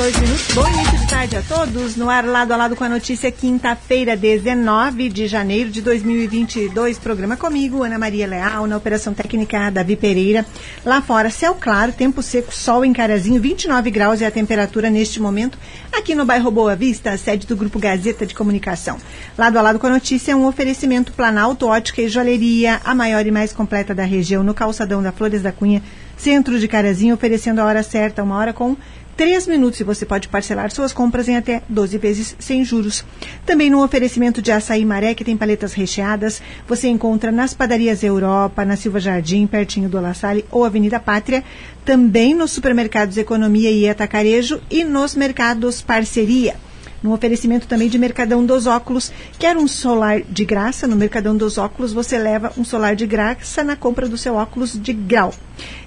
dois minutos. Bom início de tarde a todos. No ar, lado a lado com a notícia, quinta-feira, 19 de janeiro de 2022. Programa comigo, Ana Maria Leal, na Operação Técnica Davi Pereira. Lá fora, céu claro, tempo seco, sol em Carazinho, 29 graus é a temperatura neste momento. Aqui no bairro Boa Vista, sede do Grupo Gazeta de Comunicação. Lado a lado com a notícia, um oferecimento Planalto Ótica e Joalheria, a maior e mais completa da região, no calçadão da Flores da Cunha, centro de Carazinho, oferecendo a hora certa, uma hora com três minutos e você pode parcelar suas compras em até 12 vezes sem juros. Também no oferecimento de açaí maré, que tem paletas recheadas, você encontra nas padarias Europa, na Silva Jardim, pertinho do La Salle ou Avenida Pátria, também nos supermercados Economia e Atacarejo e nos mercados Parceria. No oferecimento também de Mercadão dos Óculos. Quer um solar de graça? No Mercadão dos Óculos você leva um solar de graça na compra do seu óculos de grau.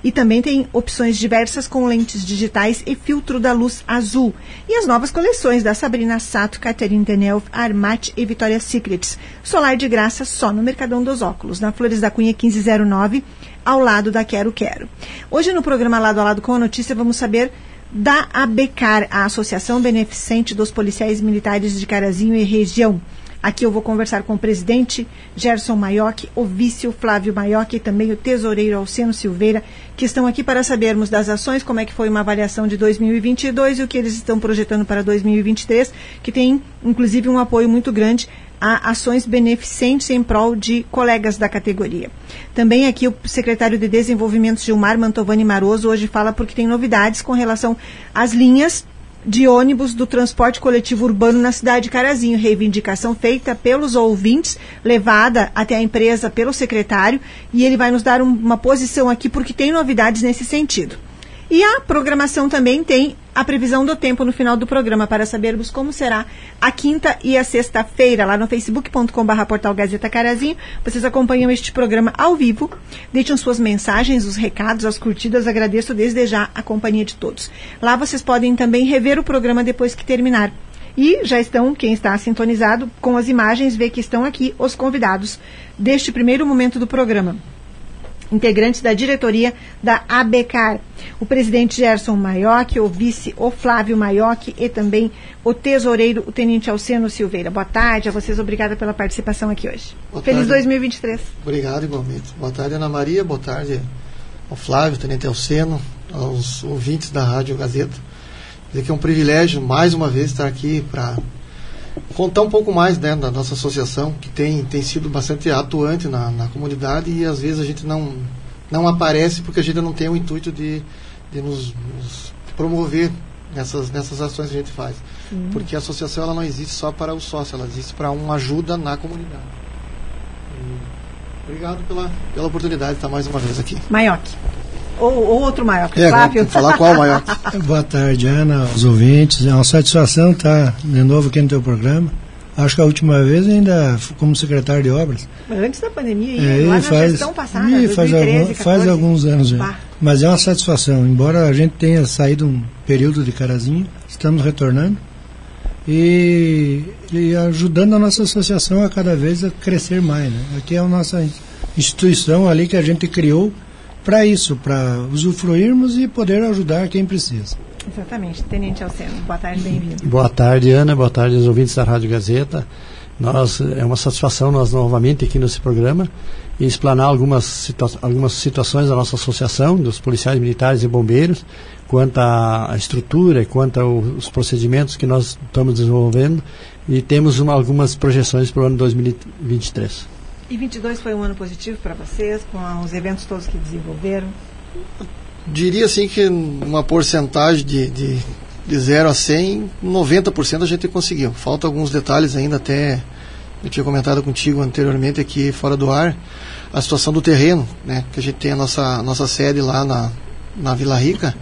E também tem opções diversas com lentes digitais e filtro da luz azul. E as novas coleções da Sabrina Sato, Catherine Deneuve, Armat e Victoria's Secrets. Solar de graça só no Mercadão dos Óculos, na Flores da Cunha 1509, ao lado da Quero Quero. Hoje no programa Lado a Lado com a Notícia vamos saber da ABECAR, a Associação Beneficente dos Policiais Militares de Carazinho e Região. Aqui eu vou conversar com o presidente Gerson Maioc, o vice Flávio Maioc e também o tesoureiro Alceno Silveira, que estão aqui para sabermos das ações, como é que foi uma avaliação de 2022 e o que eles estão projetando para 2023, que tem inclusive um apoio muito grande a ações beneficentes em prol de colegas da categoria. Também aqui o secretário de Desenvolvimento Gilmar Mantovani Maroso hoje fala porque tem novidades com relação às linhas de ônibus do transporte coletivo urbano na cidade de Carazinho. Reivindicação feita pelos ouvintes, levada até a empresa pelo secretário, e ele vai nos dar um, uma posição aqui porque tem novidades nesse sentido. E a programação também tem a previsão do tempo no final do programa para sabermos como será a quinta e a sexta-feira lá no facebook.com.br portal Gazeta Carazinho. Vocês acompanham este programa ao vivo. Deixem suas mensagens, os recados, as curtidas. Agradeço desde já a companhia de todos. Lá vocês podem também rever o programa depois que terminar. E já estão, quem está sintonizado com as imagens, vê que estão aqui os convidados deste primeiro momento do programa integrantes da diretoria da ABECAR. O presidente Gerson Maioc, o vice o Flávio Maioc e também o tesoureiro, o tenente Alceno Silveira. Boa tarde a vocês, obrigada pela participação aqui hoje. Boa Feliz tarde. 2023. Obrigado igualmente. Boa tarde, Ana Maria, boa tarde ao Flávio, tenente Alceno, aos ouvintes da Rádio Gazeta. Dizer que é um privilégio, mais uma vez, estar aqui para contar um pouco mais né, da nossa associação, que tem, tem sido bastante atuante na, na comunidade e às vezes a gente não, não aparece porque a gente não tem o intuito de, de nos, nos promover nessas, nessas ações que a gente faz. Sim. Porque a associação ela não existe só para o sócio, ela existe para uma ajuda na comunidade. E obrigado pela, pela oportunidade de estar mais uma vez aqui. Maioc. Ou, ou, outro maior, é, Flávio. Falar qual maior. Boa tarde, Ana, os ouvintes. É uma satisfação estar de novo aqui no teu programa. Acho que a última vez ainda como secretário de obras. Antes da pandemia, é, lá faz, na gestão passada, e 2013, faz, algum, faz alguns anos já. Mas é uma satisfação. Embora a gente tenha saído um período de carazinho, estamos retornando e, e ajudando a nossa associação a cada vez a crescer mais. Né? Aqui é a nossa instituição ali que a gente criou para isso, para usufruirmos e poder ajudar quem precisa. Exatamente. Tenente Alceno, boa tarde, bem-vindo. Boa tarde, Ana, boa tarde aos ouvintes da Rádio Gazeta. Nós, é uma satisfação nós novamente aqui nesse programa e explanar algumas, situa algumas situações da nossa associação, dos policiais militares e bombeiros, quanto à estrutura, quanto aos procedimentos que nós estamos desenvolvendo e temos uma, algumas projeções para o ano 2023. E 22 foi um ano positivo para vocês, com os eventos todos que desenvolveram? Diria assim que uma porcentagem de, de, de 0 a 100, 90% a gente conseguiu. Faltam alguns detalhes ainda, até eu tinha comentado contigo anteriormente aqui fora do ar, a situação do terreno, né? Que a gente tem a nossa, nossa sede lá na, na Vila Rica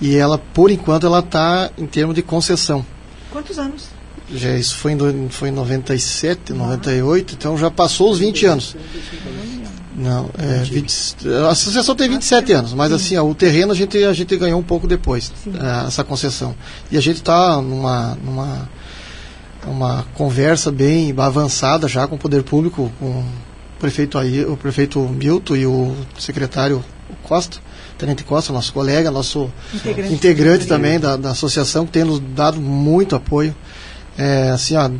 e ela, por enquanto, ela está em termos de concessão. Quantos anos? Já, isso foi em, foi em 97, ah. 98, então já passou os 20 anos. Não, é, 20, a associação tem 27 anos, mas Sim. assim, ó, o terreno a gente, a gente ganhou um pouco depois, é, essa concessão. E a gente está numa, numa uma conversa bem avançada já com o poder público, com o prefeito aí, o prefeito Milton e o secretário Costa, Tenente Costa, nosso colega, nosso integrante, integrante também da, da associação, que tem nos dado muito apoio. É, assim, ó,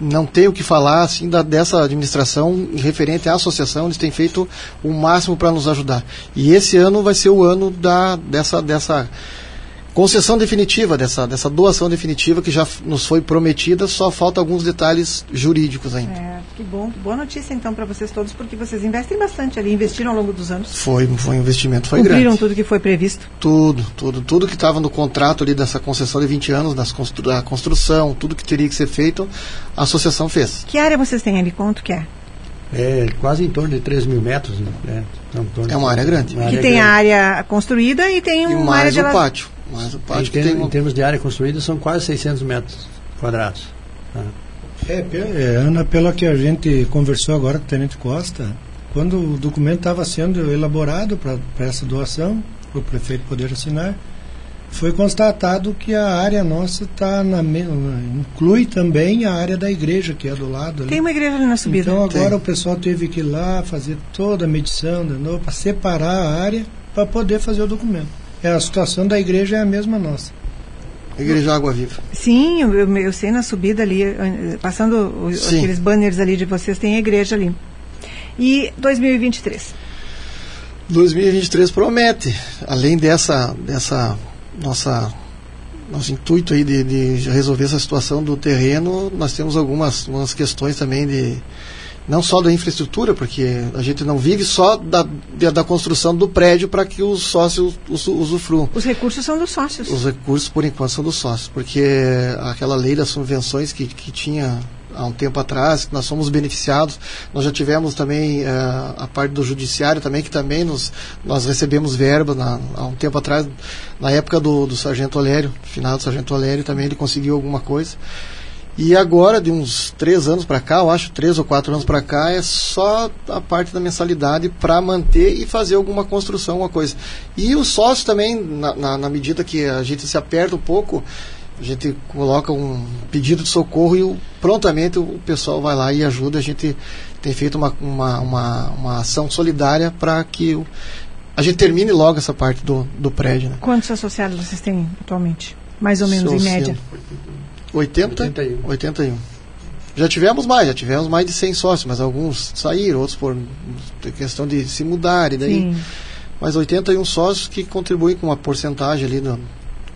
não tenho o que falar assim da, dessa administração referente à associação, eles têm feito o máximo para nos ajudar. E esse ano vai ser o ano da, dessa, dessa concessão definitiva dessa, dessa doação definitiva que já nos foi prometida, só falta alguns detalhes jurídicos ainda. É, que bom, que boa notícia então para vocês todos, porque vocês investem bastante ali, investiram ao longo dos anos. Foi, foi um investimento, foi Cumpriram grande. tudo que foi previsto? Tudo, tudo, tudo que estava no contrato ali dessa concessão de 20 anos, das constru da construção, tudo que teria que ser feito, a associação fez. Que área vocês têm ali? Quanto que é? É quase em torno de 3 mil metros. Né? É, é uma área grande. Uma área que tem grande. a área construída e tem e uma mais área de o pátio. Mas o pátio em, tem um... em termos de área construída são quase 600 metros quadrados. Ah. É, é, Ana, pelo que a gente conversou agora com o Tenente Costa, quando o documento estava sendo elaborado para essa doação, para o prefeito poder assinar, foi constatado que a área nossa tá na inclui também a área da igreja que é do lado ali. Tem uma igreja ali na subida. Então agora Tem. o pessoal teve que ir lá fazer toda a medição de novo para separar a área para poder fazer o documento. É a situação da igreja é a mesma nossa. Igreja Água Viva. Sim, eu, eu sei na subida ali, passando os, aqueles banners ali de vocês, tem a igreja ali. E 2023? 2023 promete, além dessa, dessa nossa nosso intuito aí de, de, resolver essa situação do terreno, nós temos algumas, algumas questões também de não só da infraestrutura, porque a gente não vive só da, da construção do prédio para que os sócios usufruam. Os recursos são dos sócios. Os recursos, por enquanto, são dos sócios, porque aquela lei das subvenções que, que tinha há um tempo atrás, que nós somos beneficiados. Nós já tivemos também uh, a parte do judiciário também, que também nos, nós recebemos verba na, há um tempo atrás, na época do, do Sargento Olério, final do Sargento Olério também ele conseguiu alguma coisa. E agora, de uns três anos para cá, eu acho, três ou quatro anos para cá, é só a parte da mensalidade para manter e fazer alguma construção, alguma coisa. E o sócio também, na, na, na medida que a gente se aperta um pouco, a gente coloca um pedido de socorro e o, prontamente o pessoal vai lá e ajuda. A gente tem feito uma, uma, uma, uma ação solidária para que o, a gente termine logo essa parte do, do prédio. Né? Quantos associados vocês têm atualmente? Mais ou menos, em média? 80, 81. 81. Já tivemos mais, já tivemos mais de 100 sócios, mas alguns saíram, outros por questão de se mudar e daí. Sim. Mas 81 sócios que contribuem com uma porcentagem ali do,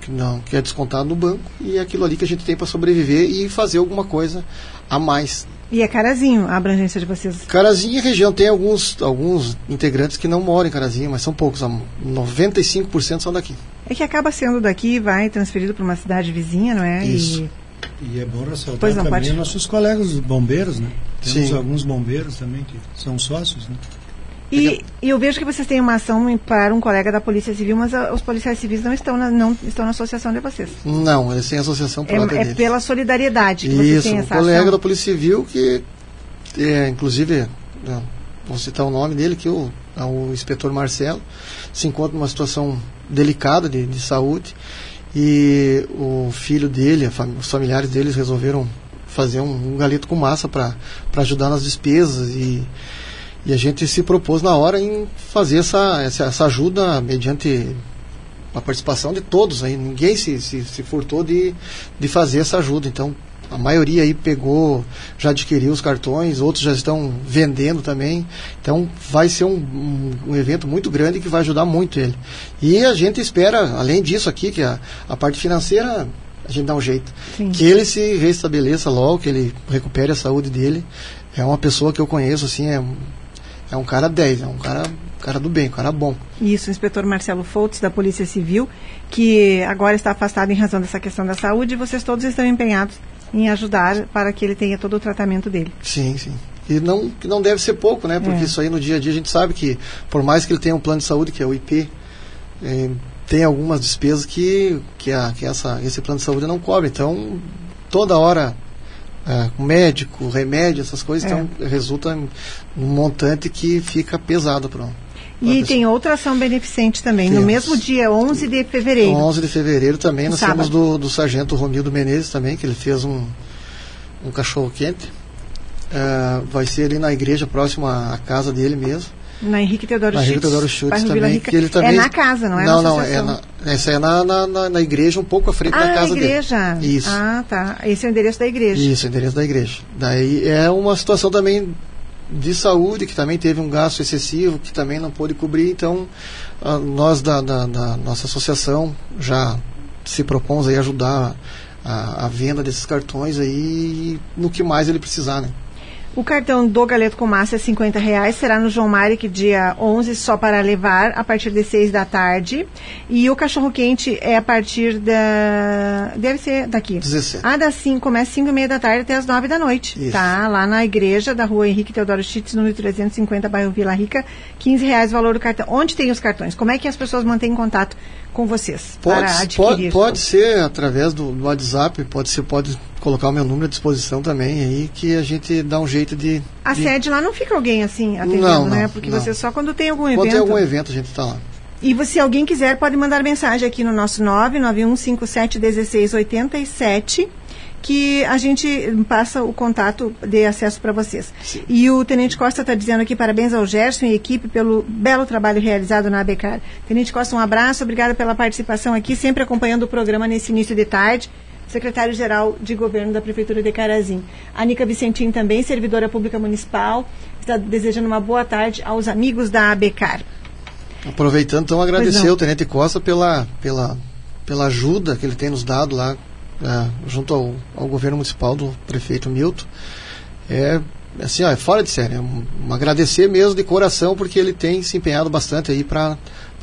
que, não, que é descontado no banco e é aquilo ali que a gente tem para sobreviver e fazer alguma coisa a mais. E é Carazinho a abrangência de vocês? Carazinho e região. Tem alguns, alguns integrantes que não moram em Carazinho, mas são poucos. 95% são daqui. É que acaba sendo daqui vai transferido para uma cidade vizinha, não é? Isso. E e é bom ressaltar pois não, também pode... nossos colegas bombeiros, né? Temos Sim. alguns bombeiros também que são sócios, né? E, e, eu vejo que vocês têm uma ação para um colega da Polícia Civil, mas a, os policiais civis não estão na, não estão na associação de vocês. Não, eles têm associação própria É, é pela solidariedade que Isso, vocês têm essa um colega ação. da Polícia Civil que, é, inclusive, né, vou citar o nome dele, que o, é o inspetor Marcelo, se encontra numa situação delicada de, de saúde e o filho dele, os familiares deles resolveram fazer um, um galeto com massa para ajudar nas despesas e, e a gente se propôs na hora em fazer essa, essa, essa ajuda mediante a participação de todos aí. Ninguém se, se, se furtou de, de fazer essa ajuda. Então a maioria aí pegou, já adquiriu os cartões, outros já estão vendendo também. Então vai ser um, um, um, evento muito grande que vai ajudar muito ele. E a gente espera, além disso aqui, que a, a parte financeira a gente dá um jeito. Sim. Que ele se restabeleça logo, que ele recupere a saúde dele. É uma pessoa que eu conheço, assim, é, é um cara 10, é um cara cara do bem, um cara bom. Isso, o inspetor Marcelo Foltz, da Polícia Civil, que agora está afastado em razão dessa questão da saúde, e vocês todos estão empenhados em ajudar para que ele tenha todo o tratamento dele. Sim, sim. E não, que não deve ser pouco, né? Porque é. isso aí no dia a dia a gente sabe que, por mais que ele tenha um plano de saúde, que é o IP, é, tem algumas despesas que, que, a, que essa, esse plano de saúde não cobre. Então, toda hora, é, médico, remédio, essas coisas, é. então resulta em um montante que fica pesado para e tem outra ação beneficente também, Temos. no mesmo dia, 11 de fevereiro. 11 de fevereiro também, nós sábado. temos do, do sargento Romildo Menezes também, que ele fez um, um cachorro quente. Uh, vai ser ali na igreja próxima à casa dele mesmo. Na Henrique Teodoro Schutz. Na Henrique Teodoro Schutz também, que ele também. É na casa, não é? Não, não, é na, essa é na, na, na, igreja, um pouco à frente ah, da casa dele. igreja. Dele. Isso. Ah, tá. Esse é o endereço da igreja. Isso, é o endereço da igreja. Daí é uma situação também de saúde, que também teve um gasto excessivo, que também não pôde cobrir, então nós da, da, da, nossa associação já se propomos aí ajudar a, a venda desses cartões aí no que mais ele precisar, né? O cartão do Galeto com Massa é 50 reais, será no João Maric dia 11, só para levar, a partir de 6 da tarde. E o cachorro quente é a partir da. Deve ser daqui. 17. Ah, das 5, começa às 5 e meia da tarde até às 9 da noite. Isso. Tá? Lá na igreja da rua Henrique Teodoro Chitz, número 350, bairro Vila Rica. 15 reais o valor do cartão. Onde tem os cartões? Como é que as pessoas mantêm contato com vocês pode, para adquirir? Pode, pode ser através do, do, WhatsApp, pode ser, pode colocar o meu número à disposição também aí, que a gente dá um jeito de. A de... sede lá não fica alguém assim atendendo, não, né? não, Porque não. você só quando tem algum evento. Quando tem algum evento a gente está lá. E se alguém quiser, pode mandar mensagem aqui no nosso 991571687 que a gente passa o contato de acesso para vocês. Sim. E o Tenente Costa está dizendo aqui parabéns ao Gerson e equipe pelo belo trabalho realizado na ABECAR. Tenente Costa, um abraço, obrigada pela participação aqui, sempre acompanhando o programa nesse início de tarde. Secretário-Geral de Governo da Prefeitura de Carazim. A Nica Vicentim também, servidora pública municipal, está desejando uma boa tarde aos amigos da ABECAR. Aproveitando, então, agradecer ao Tenente Costa pela, pela, pela ajuda que ele tem nos dado lá é, junto ao, ao, governo municipal do prefeito Milton, é assim, ó, é fora de série. É um, um, agradecer mesmo de coração, porque ele tem se empenhado bastante aí para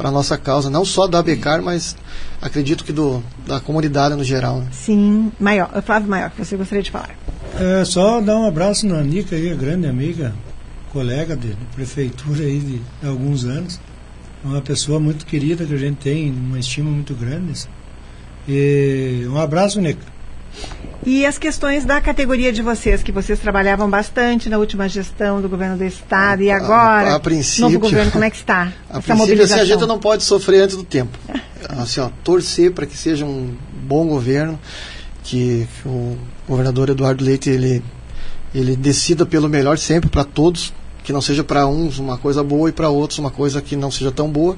a nossa causa, não só da Becar, mas acredito que do, da comunidade no geral. Né? Sim, maior, Flávio Maior, que você gostaria de falar. É só dar um abraço na Nica aí, grande amiga, colega de, de prefeitura aí de, de alguns anos. Uma pessoa muito querida que a gente tem uma estima muito grande. E um abraço, Nica. E as questões da categoria de vocês, que vocês trabalhavam bastante na última gestão do governo do Estado, e agora, a, a princípio, novo governo, como é que está? A essa princípio, assim, a gente não pode sofrer antes do tempo. Assim, ó, torcer para que seja um bom governo, que o governador Eduardo Leite ele, ele decida pelo melhor sempre para todos, que não seja para uns uma coisa boa e para outros uma coisa que não seja tão boa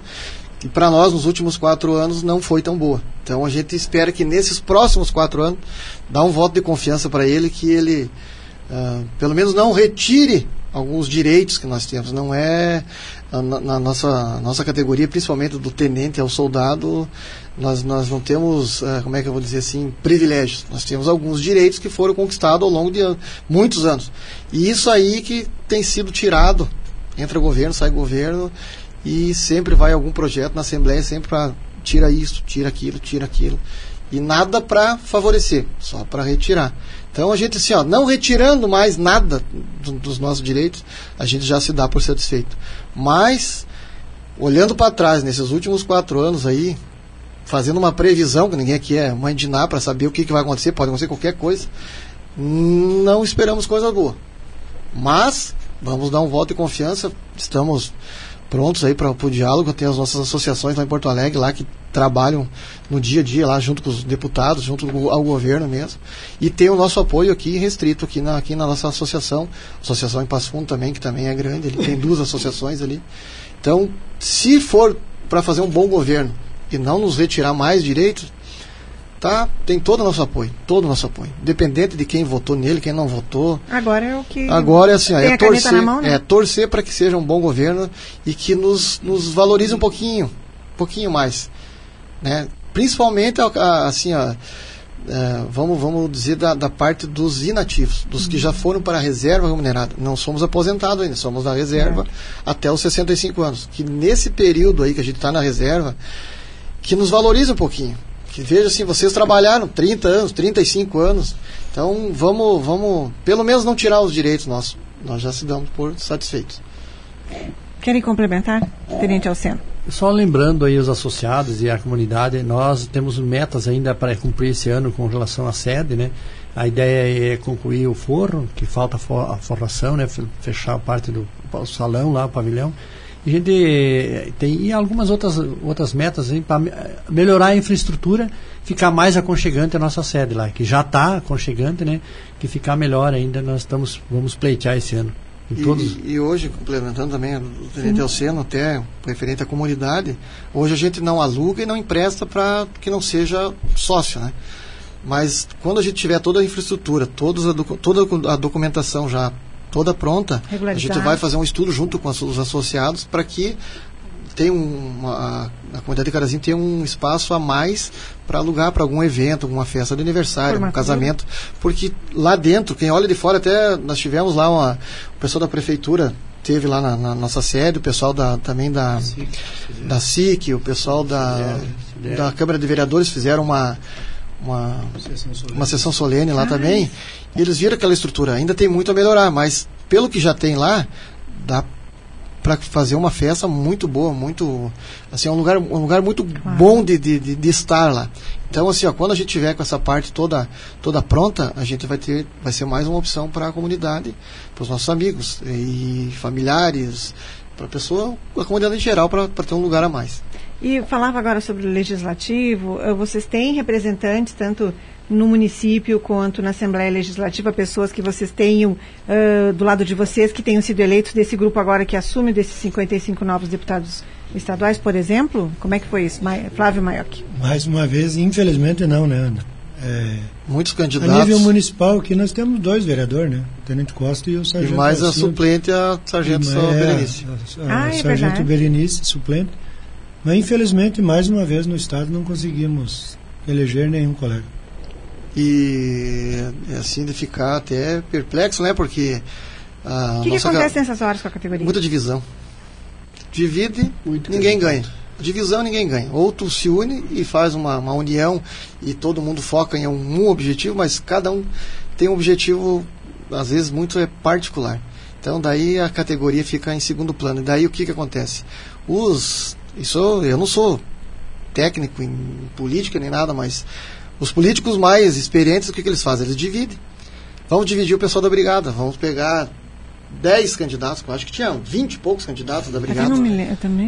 que para nós nos últimos quatro anos não foi tão boa. Então a gente espera que nesses próximos quatro anos dá um voto de confiança para ele que ele uh, pelo menos não retire alguns direitos que nós temos. Não é na, na nossa nossa categoria, principalmente do tenente ao soldado, nós nós não temos uh, como é que eu vou dizer assim privilégios. Nós temos alguns direitos que foram conquistados ao longo de muitos anos. E isso aí que tem sido tirado entra governo, sai governo e sempre vai algum projeto na Assembleia, sempre para tira isso, tira aquilo, tira aquilo. E nada para favorecer, só para retirar. Então a gente, assim, ó, não retirando mais nada do, dos nossos direitos, a gente já se dá por satisfeito. Mas, olhando para trás, nesses últimos quatro anos aí, fazendo uma previsão, que ninguém aqui é mãe de nada para saber o que, que vai acontecer, pode acontecer qualquer coisa, não esperamos coisa boa. Mas, vamos dar um voto de confiança, estamos prontos aí para o diálogo. Tem as nossas associações lá em Porto Alegre, lá que trabalham no dia a dia lá junto com os deputados, junto ao governo mesmo. E tem o nosso apoio aqui restrito aqui na, aqui na nossa associação, associação em Passo Fundo também, que também é grande, ele tem duas associações ali. Então, se for para fazer um bom governo e não nos retirar mais direitos, tá, tem todo o nosso apoio, todo o nosso apoio, independente de quem votou nele, quem não votou. Agora é o que Agora é assim, ó, é torcer, mão, né? é torcer para que seja um bom governo e que nos, nos valorize um pouquinho, um pouquinho mais, né? Principalmente assim, ó, é, vamos vamos dizer da, da parte dos inativos, dos uhum. que já foram para a reserva remunerada. Não somos aposentados ainda, somos da reserva até os 65 anos. Que nesse período aí que a gente está na reserva, que nos valorize um pouquinho que veja assim, vocês trabalharam 30 anos, 35 anos, então vamos, vamos pelo menos não tirar os direitos nossos. Nós já se damos por satisfeitos. Querem complementar, Tenente Alceno? Só lembrando aí os associados e a comunidade, nós temos metas ainda para cumprir esse ano com relação à sede, né? A ideia é concluir o forro, que falta a forração, né? Fechar a parte do salão lá, o pavilhão a gente tem e algumas outras, outras metas para melhorar a infraestrutura, ficar mais aconchegante a nossa sede lá, que já está aconchegante, né? Que ficar melhor ainda, nós estamos, vamos pleitear esse ano. E, e, hoje, complementando também o Tenente Alceno, até referente à comunidade, hoje a gente não aluga e não empresta para que não seja sócio, né? Mas quando a gente tiver toda a infraestrutura, todos a, toda a documentação já toda pronta, a gente vai fazer um estudo junto com os associados para que tem uma, a comunidade de Carazinho tem um espaço a mais para alugar para algum evento, alguma festa de aniversário, Formatura. um casamento, porque lá dentro, quem olha de fora, até nós tivemos lá uma, o pessoal da prefeitura teve lá na, na nossa sede, o pessoal da, também da SIC, da SIC o pessoal da, da Câmara de Vereadores fizeram uma uma, uma sessão solene lá ah, também, e eles viram aquela estrutura. Ainda tem muito a melhorar, mas pelo que já tem lá, dá para fazer uma festa muito boa, muito assim é um lugar um lugar muito claro. bom de, de, de, estar lá. Então assim, ó, quando a gente tiver com essa parte toda toda pronta, a gente vai ter vai ser mais uma opção para a comunidade, para os nossos amigos e familiares, para a pessoa, a comunidade em geral, para ter um lugar a mais. E falava agora sobre o legislativo, eh, vocês têm representantes tanto no município quanto na Assembleia Legislativa, pessoas que vocês tenham uh, do lado de vocês, que tenham sido eleitos desse grupo agora que assume, desses 55 novos deputados estaduais, por exemplo? Como é que foi isso, Flávio Maiocchi? Mais uma vez, infelizmente não, né, Ana? É, Muitos candidatos. A nível municipal aqui nós temos dois vereadores, né? O Tenente Costa e o Sargento. E mais a suplente, a Sargento é, Berenice. A, a, a ah, é Sargento Berenice, suplente. Mas infelizmente, mais uma vez no Estado não conseguimos eleger nenhum colega. E é assim de ficar até perplexo, né? Porque. O que, que acontece nessas horas com a categoria? Muita divisão. Divide, Muito ninguém ganha. Divisão, ninguém ganha. Ou tu se une e faz uma, uma união e todo mundo foca em um, um objetivo, mas cada um tem um objetivo, às vezes, muito é particular. Então, daí a categoria fica em segundo plano. E daí o que, que acontece? Os isso eu não sou técnico em política nem nada, mas os políticos mais experientes, o que, que eles fazem? Eles dividem. Vamos dividir o pessoal da brigada, vamos pegar 10 candidatos, eu acho que tinha 20 e poucos candidatos da brigada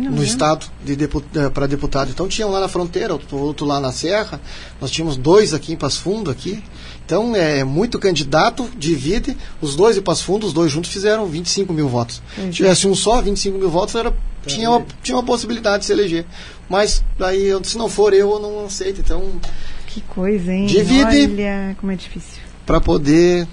no estado de deput, eh, para deputado. Então tinham lá na fronteira, outro, outro, lá na Serra, nós tínhamos dois aqui em Passo Fundo aqui. Então é muito candidato, divide, os dois em Passo Fundo, os dois juntos fizeram 25 mil votos. Se tivesse um só, 25 mil votos, era, tinha, uma, tinha uma possibilidade de se eleger. Mas daí, se não for eu, eu não aceito. Então. Que coisa, hein? Divide. Olha como é difícil. Para poder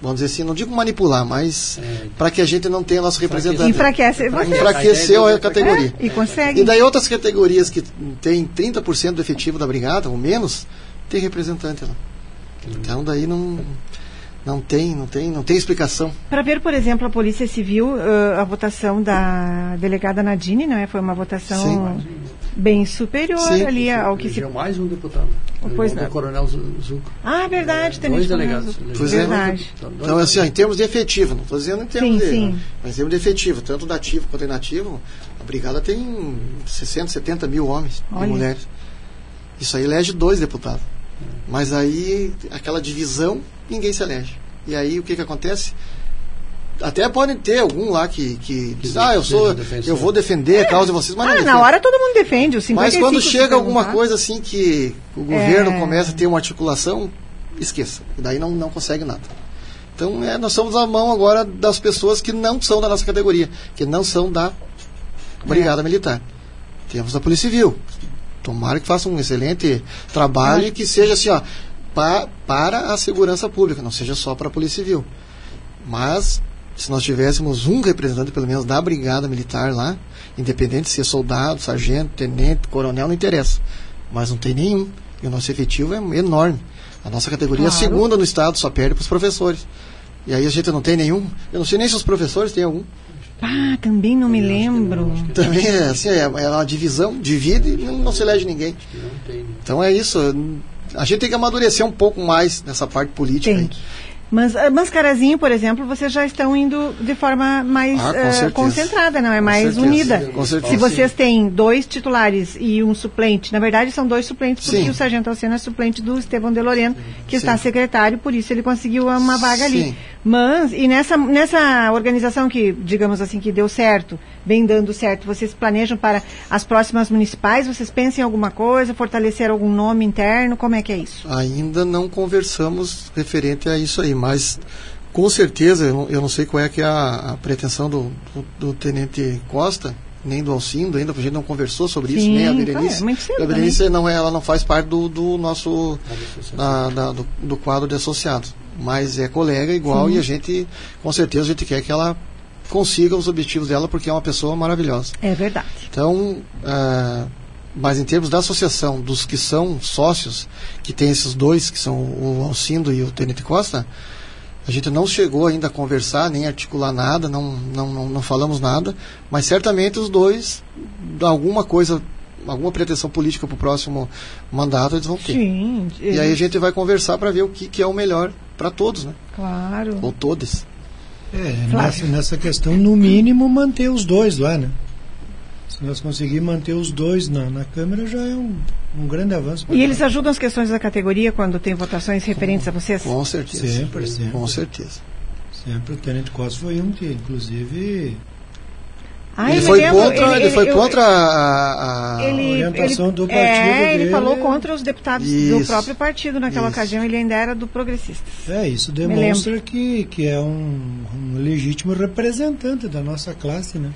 vamos dizer assim, não digo manipular, mas é. para que a gente não tenha nosso representante. Enfraquece você. Enfraqueceu a categoria. É, e consegue. E daí outras categorias que tem 30% do efetivo da brigada, ou menos, tem representante lá. Então daí não não tem, não tem, não tem explicação. Para ver, por exemplo, a Polícia Civil, uh, a votação da delegada Nadine, não é? Foi uma votação Sim. bem superior Sim. ali ao que se. mais um deputado. Pois não. O Coronel Zuco. Ah, verdade, é, Dois delegados. Pois é. Verdade. Então, assim, ó, em termos de efetivo, não estou dizendo em termos sim, de. Sim. Mas em termos de efetivo, tanto da ativo quanto inativo, a brigada tem 60, 70 mil homens Olha. e mulheres. Isso aí elege dois deputados. Mas aí, aquela divisão, ninguém se elege. E aí, o que, que acontece? Até podem ter algum lá que, que diz, ah, eu sou, eu vou defender a causa de vocês, mas ah, não na hora todo mundo defende, os Mas quando chega alguma coisa assim que o governo é... começa a ter uma articulação, esqueça. E daí não, não consegue nada. Então, é, nós somos a mão agora das pessoas que não são da nossa categoria, que não são da Brigada é. Militar. Temos a Polícia Civil, Tomara que faça um excelente trabalho e que seja assim, ó, pa, para a segurança pública, não seja só para a Polícia Civil. Mas, se nós tivéssemos um representante, pelo menos, da Brigada Militar lá, independente de ser soldado, sargento, tenente, coronel, não interessa. Mas não tem nenhum. E o nosso efetivo é enorme. A nossa categoria claro. é a segunda no Estado, só perde para os professores. E aí a gente não tem nenhum. Eu não sei nem se os professores têm algum. Ah, também não me lembro. Não, também é assim, é, é uma divisão, divide e não, não se elege ninguém. Então é isso. A gente tem que amadurecer um pouco mais nessa parte política. Tem. Aí. Mas uh, Mascarazinho, por exemplo, vocês já estão indo de forma mais ah, uh, concentrada, não é? Com mais certeza. unida. Com certeza. Se vocês têm dois titulares e um suplente, na verdade são dois suplentes, porque Sim. o Sargento Alcena é suplente do Estevão de Lorena, que Sim. está secretário, por isso ele conseguiu uma vaga ali. Mas, e nessa, nessa organização que, digamos assim, que deu certo, vem dando certo, vocês planejam para as próximas municipais? Vocês pensam em alguma coisa, fortalecer algum nome interno? Como é que é isso? Ainda não conversamos referente a isso aí, mas Com certeza, eu não, eu não sei qual é que é a, a pretensão do, do, do, Tenente Costa, nem do Alcindo ainda, porque a gente não conversou sobre Sim, isso, nem a Berenice. É, a Berenice não, é, ela não faz parte do, do nosso da, da, do, do, quadro de associados, mas é colega igual Sim. e a gente, com certeza, a gente quer que ela consiga os objetivos dela, porque é uma pessoa maravilhosa. É verdade. Então, uh, mas em termos da associação, dos que são sócios, que tem esses dois, que são o Alcindo e o Tenente Costa, a gente não chegou ainda a conversar, nem articular nada, não, não, não, não falamos nada, mas certamente os dois, alguma coisa, alguma pretensão política para o próximo mandato eles vão ter. Sim. E aí a gente vai conversar para ver o que, que é o melhor para todos, né? Claro. Ou todos. É, nessa, nessa questão, no mínimo, manter os dois lá, né? Se nós conseguirmos manter os dois na, na Câmara, já é um, um grande avanço. E eles ajudam as questões da categoria quando tem votações referentes com, a vocês? Com certeza. Sempre, sempre. Com certeza. Sempre. O Tenente Costa foi um que, inclusive, ah, ele, foi contra, ele, ele foi contra a, a ele, orientação do partido é, dele. Ele falou contra os deputados isso, do próprio partido naquela isso. ocasião. Ele ainda era do progressista. É, isso demonstra que, que é um, um, legítimo representante da nossa classe, né?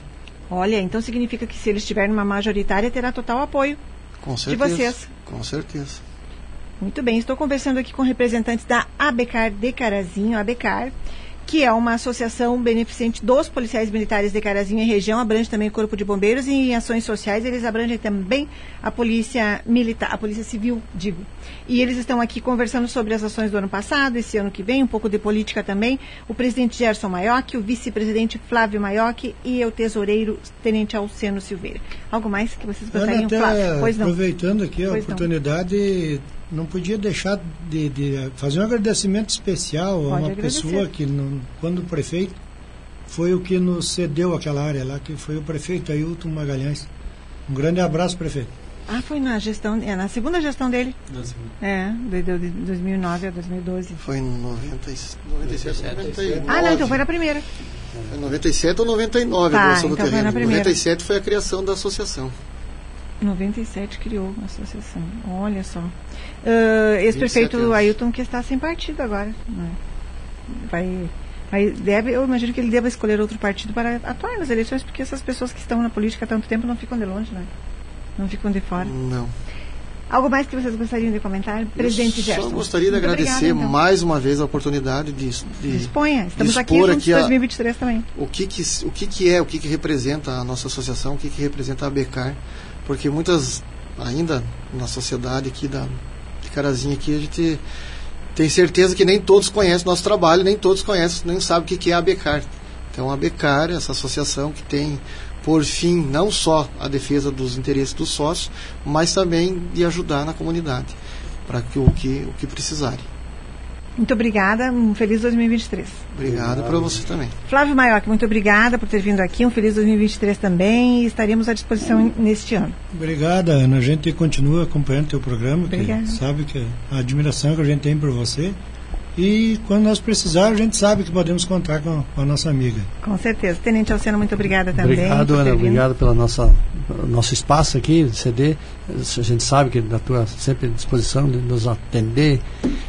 Olha, então significa que se ele estiver numa majoritária, terá total apoio com certeza, de vocês. Com certeza. Muito bem, estou conversando aqui com representantes da ABECAR de Carazinho, ABECAR, que é uma associação beneficente dos policiais militares de Carazinho e região, abrange também o Corpo de Bombeiros e em ações sociais eles abrangem também a Polícia Militar, a Polícia Civil, digo. E eles estão aqui conversando sobre as ações do ano passado, esse ano que vem, um pouco de política também. O presidente Gerson Maioc, o vice-presidente Flávio Maioc e o tesoureiro Tenente Alceno Silveira. Algo mais que vocês gostariam, Flávio? Pois não. Aproveitando aqui a pois oportunidade, não não podia deixar de, de, fazer um agradecimento especial Pode a uma agradecer. pessoa que, não, quando o prefeito, foi o que nos cedeu aquela área lá, que foi o prefeito Ailton Magalhães. Um grande abraço, prefeito. Ah, foi na gestão, é na segunda gestão dele? Na segunda. É, de, de, de 2009 a 2012. Foi em 90, 97, 99. Ah, não, então foi na primeira. Foi 97 ou 99 tá, a doação então do terreno. Foi na 97 foi a criação da associação. 97 criou a associação. Olha só. Uh, Ex-prefeito Ailton que está sem partido agora. Né? Vai, vai, deve, eu imagino que ele deva escolher outro partido para atuar nas eleições, porque essas pessoas que estão na política há tanto tempo não ficam de longe, né? Não ficam de fora. Não. Algo mais que vocês gostariam de comentar? Presidente Gerson. Só gostaria de Muito agradecer obrigada, então. mais uma vez a oportunidade de, de Disponha, estamos de aqui aqui 2023 também. O que que, o que que é, o que que representa a nossa associação, o que que representa a Becar, porque muitas ainda na sociedade aqui da de Carazinho aqui a gente tem certeza que nem todos conhecem nosso trabalho, nem todos conhecem, nem sabem o que que é a Becar. Então a Becar, essa associação que tem por fim não só a defesa dos interesses dos sócios, mas também de ajudar na comunidade para que o que o que precisarem. Muito obrigada, um feliz 2023. Obrigado para você também. Flávio Maioc, muito obrigada por ter vindo aqui, um feliz 2023 também e estaremos à disposição neste ano. Obrigada, Ana. A gente continua acompanhando o teu programa, que sabe que a admiração que a gente tem por você e quando nós precisarmos, a gente sabe que podemos contar com, com a nossa amiga. Com certeza. Tenente Alceno, muito obrigada também. Obrigado, Ana. Obrigado pelo nosso, nosso espaço aqui, CD. A gente sabe que da tua sempre disposição de nos atender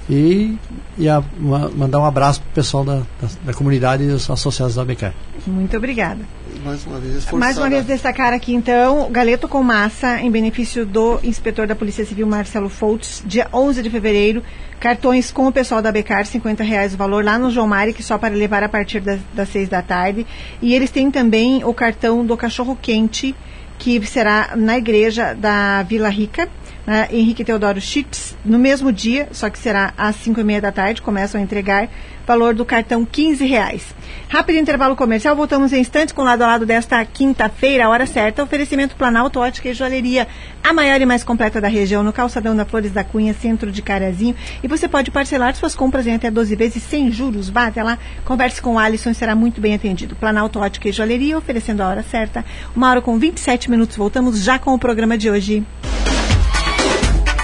e, e a, uma, mandar um abraço para o pessoal da, da, da, comunidade e dos associados da BK. Muito obrigada. Mais uma vez, Mais uma vez destacar aqui então, Galeto com Massa, em benefício do inspetor da Polícia Civil Marcelo Foltz, dia 11 de fevereiro, cartões com o pessoal da Becar, 50 reais o valor, lá no João Mari, que só para levar a partir das, das 6 da tarde. E eles têm também o cartão do cachorro quente, que será na igreja da Vila Rica, né, Henrique Teodoro Chips, no mesmo dia, só que será às 5 e meia da tarde, começam a entregar valor do cartão 15 reais. Rápido intervalo comercial, voltamos em instantes com o lado a lado desta quinta-feira, hora certa, oferecimento Planalto Ótica e Joalheria, a maior e mais completa da região, no calçadão da Flores da Cunha, centro de Carazinho, e você pode parcelar suas compras em até 12 vezes sem juros, vá até lá, converse com o Alisson e será muito bem atendido. Planalto Ótica e Joalheria, oferecendo a hora certa, uma hora com 27 minutos, voltamos já com o programa de hoje.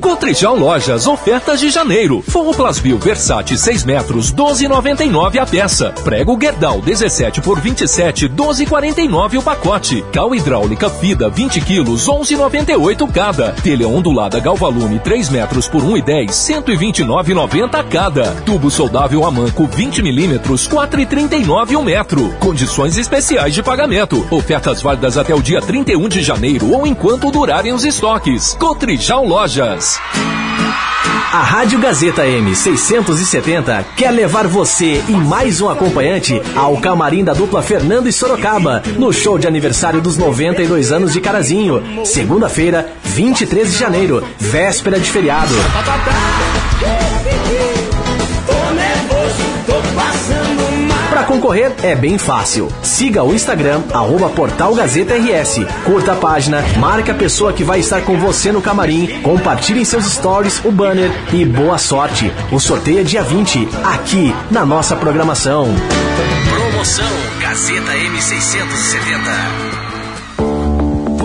Cotrijal Lojas, ofertas de janeiro. Forro Plasbil Versace 6 metros, 12,99 a peça. Prego Gerdau 17 por 27, 12,49 o pacote. Cal hidráulica Fida 20 quilos, 11,98 cada. Telha ondulada Galvalume 3 metros por 1,10, 129,90 cada. Tubo soldável Amanco 20 milímetros, 4,39 o metro. Condições especiais de pagamento. Ofertas válidas até o dia 31 de janeiro ou enquanto durarem os estoques. Cotrijal Lojas. A Rádio Gazeta M670 quer levar você e mais um acompanhante ao camarim da dupla Fernando e Sorocaba, no show de aniversário dos 92 anos de Carazinho, segunda-feira, 23 de janeiro, véspera de feriado. Concorrer é bem fácil. Siga o Instagram, arroba Portal Gazeta RS. Curta a página, marque a pessoa que vai estar com você no camarim, compartilhe em seus stories o banner e boa sorte. O sorteio é dia 20, aqui na nossa programação. Promoção Gazeta M670.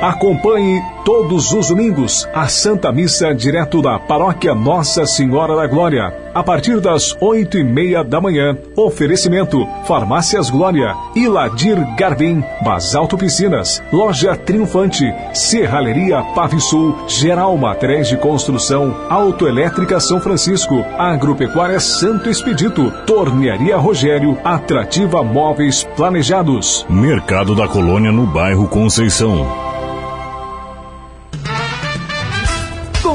Acompanhe todos os domingos a Santa Missa direto da Paróquia Nossa Senhora da Glória, a partir das oito e meia da manhã. Oferecimento: Farmácias Glória, Iladir Garbim, Basalto Piscinas, Loja Triunfante, Serralheria Pavisul, Geral Materiais de Construção, Autoelétrica São Francisco, Agropecuária Santo Expedito, Tornearia Rogério, Atrativa Móveis Planejados. Mercado da Colônia no bairro Conceição.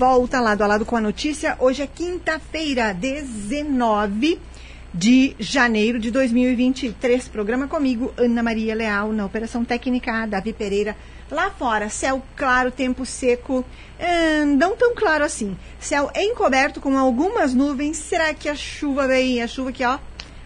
Volta lado a lado com a notícia. Hoje é quinta-feira, 19 de janeiro de 2023. Programa comigo, Ana Maria Leal, na Operação Técnica, Davi Pereira. Lá fora, céu claro, tempo seco, hum, não tão claro assim. Céu encoberto com algumas nuvens. Será que a chuva vem? A chuva que, ó,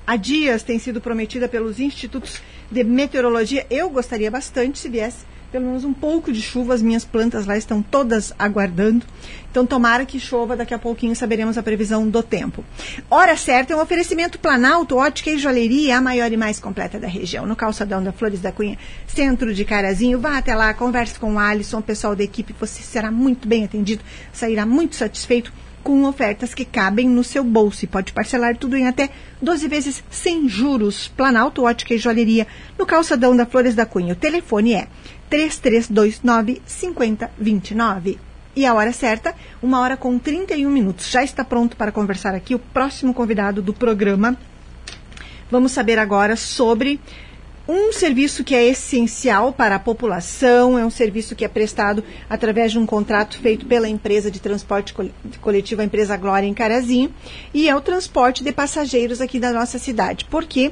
há dias tem sido prometida pelos institutos de meteorologia. Eu gostaria bastante se viesse pelo menos um pouco de chuva. As minhas plantas lá estão todas aguardando. Então, tomara que chova. Daqui a pouquinho saberemos a previsão do tempo. Hora certa é um oferecimento Planalto, ótica e joalheria, a maior e mais completa da região. No calçadão da Flores da Cunha, centro de Carazinho. Vá até lá, converse com o Alisson, o pessoal da equipe. Você será muito bem atendido, sairá muito satisfeito com ofertas que cabem no seu bolso e pode parcelar tudo em até 12 vezes sem juros. Planalto Ótica e Joalheria, no calçadão da Flores da Cunha. O telefone é 3329 5029. E a hora certa, uma hora com 31 minutos. Já está pronto para conversar aqui o próximo convidado do programa. Vamos saber agora sobre um serviço que é essencial para a população, é um serviço que é prestado através de um contrato feito pela empresa de transporte coletivo, a empresa Glória em Carazinho, e é o transporte de passageiros aqui da nossa cidade. Por quê?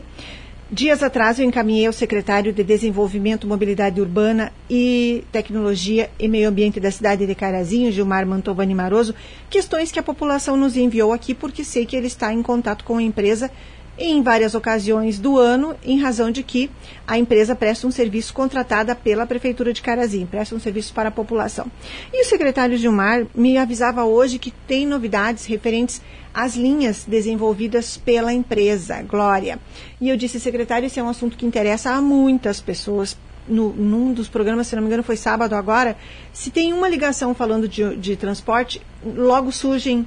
Dias atrás eu encaminhei ao secretário de Desenvolvimento, Mobilidade Urbana e Tecnologia e Meio Ambiente da cidade de Carazinho, Gilmar Mantovani Maroso, questões que a população nos enviou aqui, porque sei que ele está em contato com a empresa em várias ocasiões do ano, em razão de que a empresa presta um serviço contratada pela Prefeitura de Carazinho, presta um serviço para a população. E o secretário Gilmar me avisava hoje que tem novidades referentes às linhas desenvolvidas pela empresa, Glória. E eu disse, secretário, esse é um assunto que interessa a muitas pessoas, no, num dos programas, se não me engano, foi sábado agora, se tem uma ligação falando de, de transporte, logo surgem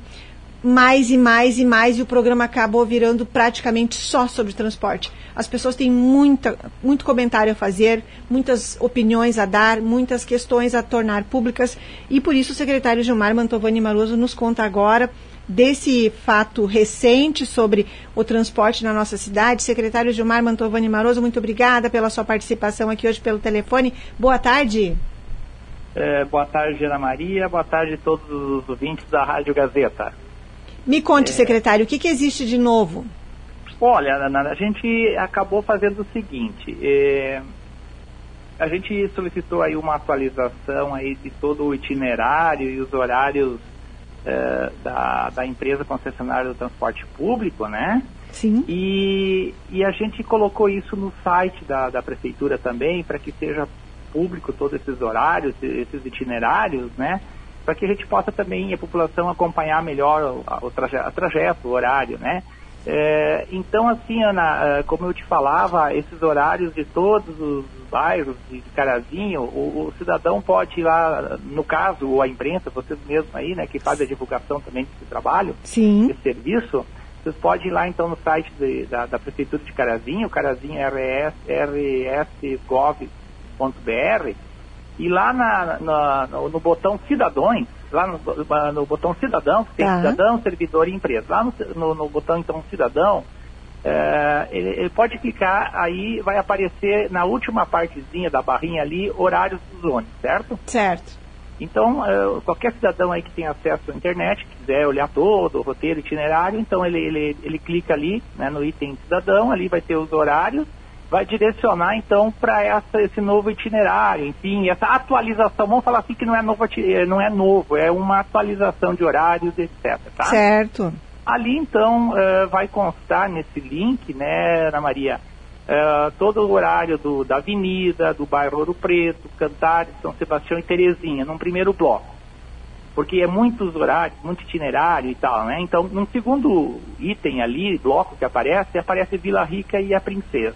mais e mais e mais e o programa acabou virando praticamente só sobre transporte. As pessoas têm muita, muito comentário a fazer, muitas opiniões a dar, muitas questões a tornar públicas e por isso o secretário Gilmar Mantovani Maroso nos conta agora desse fato recente sobre o transporte na nossa cidade. Secretário Gilmar Mantovani Maroso, muito obrigada pela sua participação aqui hoje pelo telefone. Boa tarde. É, boa tarde, Ana Maria. Boa tarde a todos os ouvintes da Rádio Gazeta. Me conte, é... secretário, o que, que, existe de novo? Olha, a gente acabou fazendo o seguinte, é... a gente solicitou aí uma atualização aí de todo o itinerário e os horários é, da, da empresa concessionária do transporte público, né? Sim. E, e a gente colocou isso no site da, da prefeitura também, para que seja público todos esses horários, esses itinerários, né? Para que a gente possa também, a população, acompanhar melhor o, o, trajeto, trajeto, o horário, né? É, então, assim, Ana, é, como eu te falava, esses horários de todos os bairros de Carazinho, o, o, cidadão pode ir lá, no caso, a imprensa, vocês mesmos aí, né, que fazem a divulgação também desse trabalho, Sim. desse serviço, vocês podem ir lá então no site de, da, da, Prefeitura de Carazinho, carazinho rs, rs.gov.br, e lá na, na, no, no, botão cidadãos, lá no, no botão cidadão, que tem tá. cidadão, servidor e empresa. Lá no, no botão então cidadão, é, ele, ele, pode clicar, aí vai aparecer na última partezinha da barrinha ali, horários dos ônibus, certo? Certo. Então, é, qualquer cidadão aí que tem acesso à internet, quiser olhar todo o roteiro, itinerário, então ele, ele, ele clica ali né, no item cidadão, ali vai ter os horários, vai direcionar então para esse novo itinerário, enfim, essa atualização. Vamos falar assim que não é novo, não é novo, é uma atualização de horários, etc. Tá? Certo. Ali então uh, vai constar nesse link, né, Ana Maria, uh, todo o horário do, da Avenida, do bairro Ouro Preto, Cantares, São Sebastião e Terezinha, num primeiro bloco. Porque é muitos horários, muito itinerário e tal, né? Então, num segundo item ali, bloco que aparece, aparece Vila Rica e a Princesa.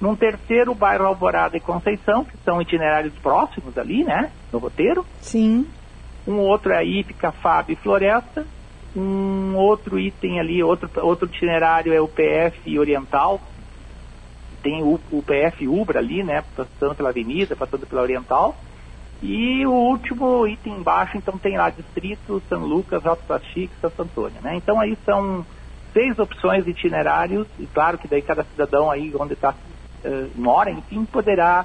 Num terceiro, bairro Alvorada e Conceição, que são itinerários próximos ali, né? No roteiro. Sim. Um outro é Ípica, Fábio e Floresta. Um outro item ali, outro, outro itinerário é o PF Oriental. Tem o, o PF Ubra ali, né? Passando pela avenida, passando pela Oriental. E o último item embaixo, então tem lá Distrito, São Lucas, Alto Pachique, Santo Antônio, né? Então aí são seis opções de itinerários, e claro que daí cada cidadão aí onde está uh, mora, enfim, poderá,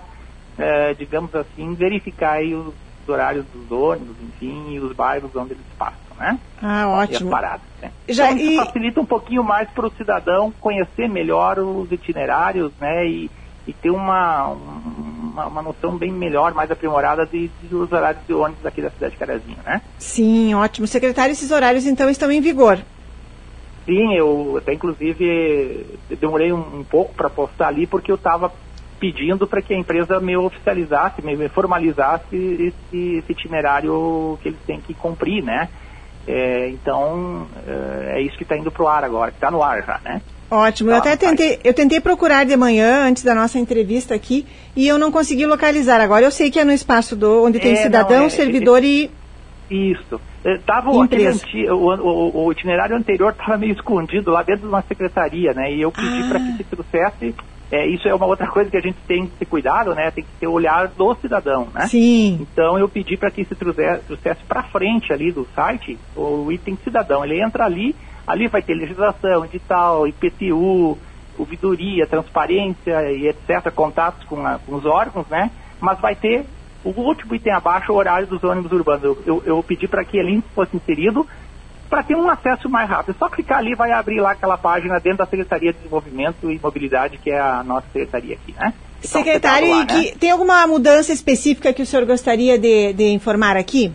uh, digamos assim, verificar os horários dos ônibus, enfim, e os bairros onde eles passam, né? Ah, ótimo. E as paradas, né? Já, então, isso e... facilita um pouquinho mais para o cidadão conhecer melhor os itinerários, né? E, e ter uma, uma, uma, noção bem melhor, mais aprimorada de, de, dos horários de ônibus aqui da cidade de Carazinho, né? Sim, ótimo. Secretário, esses horários então estão em vigor? Sim, eu até inclusive demorei um, um pouco para postar ali porque eu estava pedindo para que a empresa me oficializasse, me, formalizasse esse, esse, itinerário que eles têm que cumprir, né? É, então é, é isso que está indo para o ar agora, que está no ar já, né? Ótimo. Tá, eu até tentei, eu tentei procurar de manhã, antes da nossa entrevista aqui, e eu não consegui localizar. Agora eu sei que é no espaço do onde tem é, cidadão, não, é, servidor é, e. Isso. É, tava o, o, o, o, itinerário anterior estava meio escondido lá dentro de uma secretaria, né? E eu pedi ah. para que se trouxesse. É, isso é uma outra coisa que a gente tem que ter cuidado, né? Tem que ter o olhar do cidadão, né? Sim. Então eu pedi para que se trouxesse, trouxesse para frente ali do site o item cidadão. Ele entra ali, ali vai ter legislação, edital, IPTU, ouvidoria, transparência e etc., contatos com, a, com os órgãos, né? Mas vai ter o último item abaixo, o horário dos ônibus urbanos. Eu, eu, eu pedi para que ele fosse inserido para ter um acesso mais rápido. É só clicar ali vai abrir lá aquela página dentro da Secretaria de Desenvolvimento e Mobilidade, que é a nossa secretaria aqui, né? Então, Secretário, lá, né? tem alguma mudança específica que o senhor gostaria de, de informar aqui?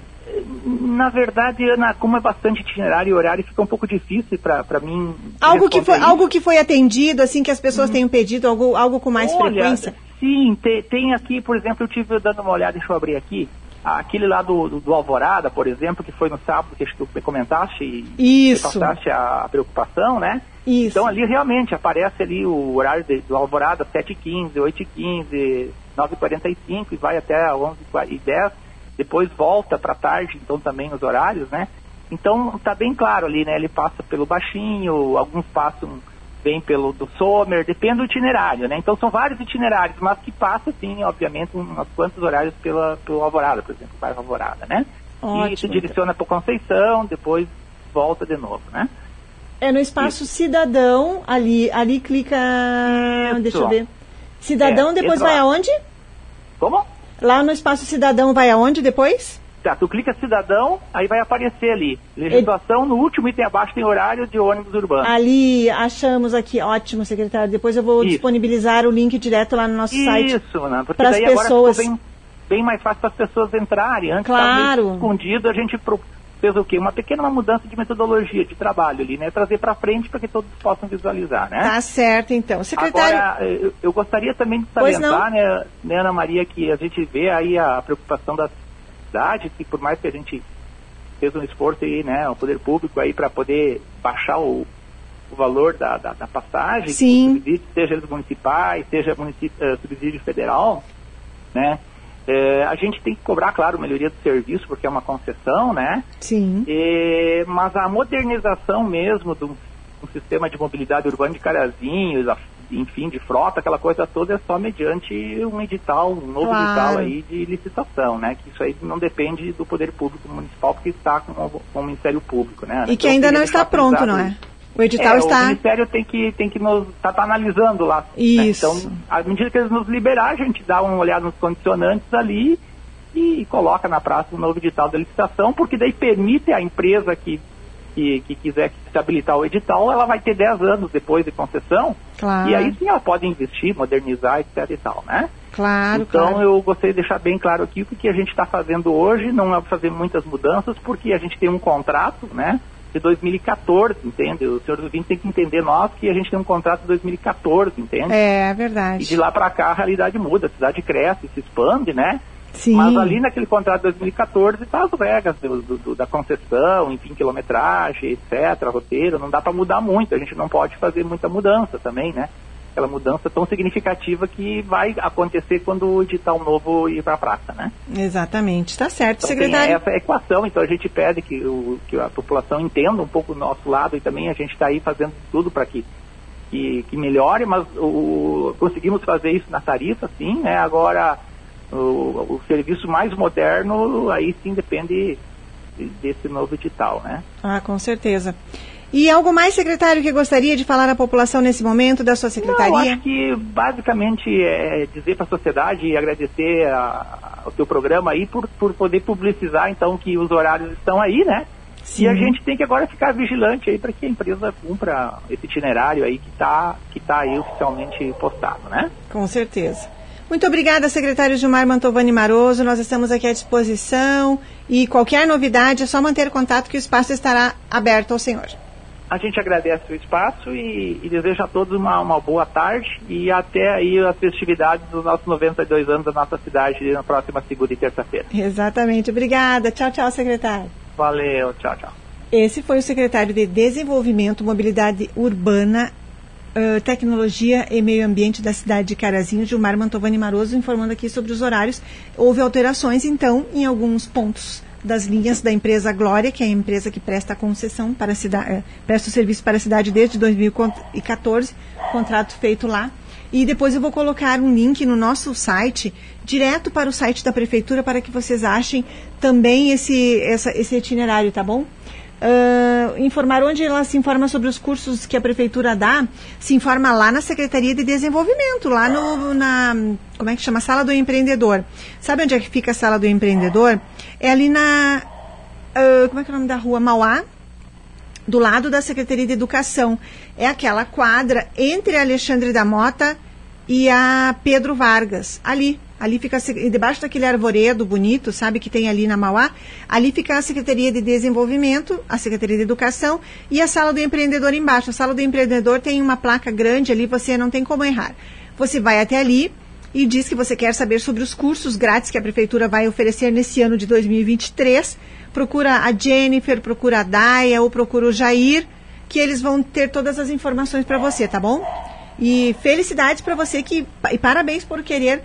Na verdade, Ana, como é bastante itinerário e horário, fica um pouco difícil para mim. Algo que, foi, algo que foi atendido, assim, que as pessoas hum. tenham pedido, algo, algo com mais Olha, frequência? Sim, tem, tem aqui, por exemplo, eu tive dando uma olhada, deixa eu abrir aqui. Aquele lá do, do, do, Alvorada, por exemplo, que foi no sábado que tu comentaste e Isso. passaste a, a, preocupação, né? Isso. Então ali realmente aparece ali o horário de, do Alvorada, 7h15, 8h15, 9h45 e vai até 11h10, depois volta para tarde, então também os horários, né? Então tá bem claro ali, né? Ele passa pelo baixinho, alguns passam vem pelo do Sommer, depende do itinerário, né? Então são vários itinerários, mas que passa, sim, obviamente, uns quantos horários pela, pelo Alvorada, por exemplo, bairro Alvorada, né? Ótimo. E se direciona para Conceição, depois volta de novo, né? É no espaço Isso. cidadão, ali, ali clica, Isso. deixa eu ver. Cidadão, é, depois vai aonde? Como? Lá no espaço cidadão vai aonde depois? Tu clica cidadão, aí vai aparecer ali. Legislação, no último item abaixo tem horário de ônibus urbano. Ali, achamos aqui, ótimo, secretário. Depois eu vou Isso. disponibilizar o link direto lá no nosso Isso, site. Isso, né? Porque daí pessoas... agora bem, bem mais fácil para as pessoas entrarem. Antes claro. escondido, a gente fez o quê? Uma pequena mudança de metodologia de trabalho ali, né? Trazer para frente para que todos possam visualizar, né? Tá certo, então. Secretário... Agora, eu, eu gostaria também de salientar, né, né, Ana Maria, que a gente vê aí a preocupação das cidade, que por mais que a gente fez um esforço aí, né, o poder público aí para poder baixar o, o valor da, da, da passagem, Sim. seja eles municipais, seja município, uh, subsídio federal, né, é, a gente tem que cobrar, claro, melhoria do serviço, porque é uma concessão, né? Sim. É, mas a modernização mesmo do um sistema de mobilidade urbana de Carazinhos, a enfim, de frota, aquela coisa toda é só mediante um edital, um novo claro. edital aí de licitação, né? Que isso aí não depende do poder público municipal, porque está com, com o Ministério Público, né? E que então, ainda não está pronto, não é? O edital é, está. O Ministério tem que, tem que nos. Tá, tá analisando lá. Isso. Né? Então, à medida que eles nos liberar, a gente dá uma olhada nos condicionantes ali e coloca na praça o novo edital da licitação, porque daí permite à empresa que que, que quiser se habilitar o edital, ela vai ter 10 anos depois de concessão. Claro. E aí sim ela pode investir, modernizar, etc e tal, né? Claro. Então claro. eu gostaria de deixar bem claro aqui o que a gente está fazendo hoje, não é fazer muitas mudanças, porque a gente tem um contrato, né? De 2014, entende? O senhor do tem que entender nós que a gente tem um contrato de 2014, entende? É, é verdade. E de lá para cá a realidade muda, a cidade cresce, se expande, né? Sim. Mas ali naquele contrato de 2014 está as regras do, do, da concessão, enfim, quilometragem, etc., roteiro, não dá para mudar muito, a gente não pode fazer muita mudança também, né? Aquela mudança tão significativa que vai acontecer quando o edital novo ir para a praça, né? Exatamente, está certo, então, secretário. Tem essa equação, então a gente pede que, o, que a população entenda um pouco o nosso lado e também a gente está aí fazendo tudo para que, que, que, melhore, mas o, conseguimos fazer isso na tarifa, sim, né? Agora o, o serviço mais moderno, aí sim depende desse novo edital, né? Ah, com certeza. E algo mais, secretário, que gostaria de falar à população nesse momento da sua secretaria? Não, acho que basicamente é dizer para a sociedade e agradecer a, ao teu programa aí por, por poder publicizar então que os horários estão aí, né? Sim. E a gente tem que agora ficar vigilante aí para que a empresa cumpra esse itinerário aí que está que tá aí oficialmente postado, né? Com certeza. Muito obrigada, secretário Gilmar Mantovani Maroso. Nós estamos aqui à disposição e qualquer novidade é só manter contato que o espaço estará aberto ao senhor. A gente agradece o espaço e, e deseja a todos uma, uma, boa tarde e até aí as festividades dos nossos 92 anos da nossa cidade na próxima segunda e terça-feira. Exatamente. Obrigada. Tchau, tchau, secretário. Valeu. Tchau, tchau. Esse foi o secretário de Desenvolvimento, Mobilidade Urbana Uh, Tecnologia e Meio Ambiente da cidade de Carazinho, Gilmar Mantovani Maroso, informando aqui sobre os horários. Houve alterações, então, em alguns pontos das linhas da empresa Glória, que é a empresa que presta a concessão para a cidade, uh, presta o serviço para a cidade desde 2014, contrato feito lá. E depois eu vou colocar um link no nosso site, direto para o site da prefeitura, para que vocês achem também esse, essa, esse itinerário, tá bom? Uh, informar onde ela se informa sobre os cursos que a prefeitura dá, se informa lá na Secretaria de Desenvolvimento, lá no, na, como é que chama? Sala do Empreendedor. Sabe onde é que fica a Sala do Empreendedor? É ali na, uh, como é que é o nome da rua? Mauá, do lado da Secretaria de Educação. É aquela quadra entre Alexandre da Mota e a Pedro Vargas, ali. Ali fica, debaixo daquele arvoredo bonito, sabe, que tem ali na Mauá, ali fica a Secretaria de Desenvolvimento, a Secretaria de Educação e a Sala do Empreendedor embaixo. A Sala do Empreendedor tem uma placa grande ali, você não tem como errar. Você vai até ali e diz que você quer saber sobre os cursos grátis que a Prefeitura vai oferecer nesse ano de 2023. Procura a Jennifer, procura a Daia ou procura o Jair, que eles vão ter todas as informações para você, tá bom? E felicidades para você que e parabéns por querer